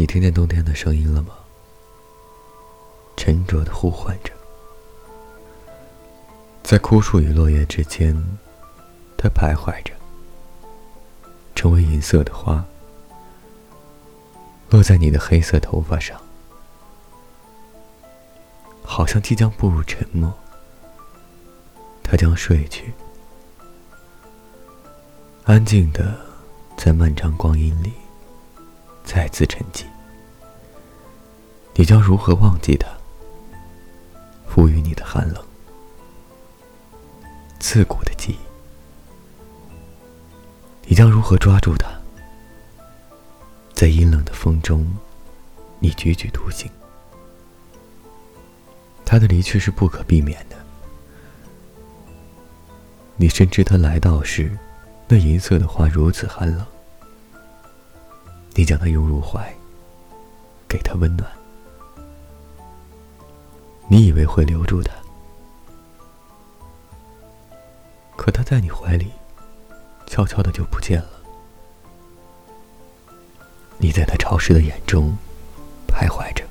你听见冬天的声音了吗？沉着的呼唤着，在枯树与落叶之间，它徘徊着，成为银色的花，落在你的黑色头发上，好像即将步入沉默。它将睡去，安静的在漫长光阴里再次沉寂。你将如何忘记他？赋予你的寒冷，刺骨的记忆。你将如何抓住他？在阴冷的风中，你踽踽独行。他的离去是不可避免的。你深知他来到时，那银色的花如此寒冷。你将他拥入怀，给他温暖。你以为会留住他，可他在你怀里，悄悄的就不见了。你在他潮湿的眼中徘徊着，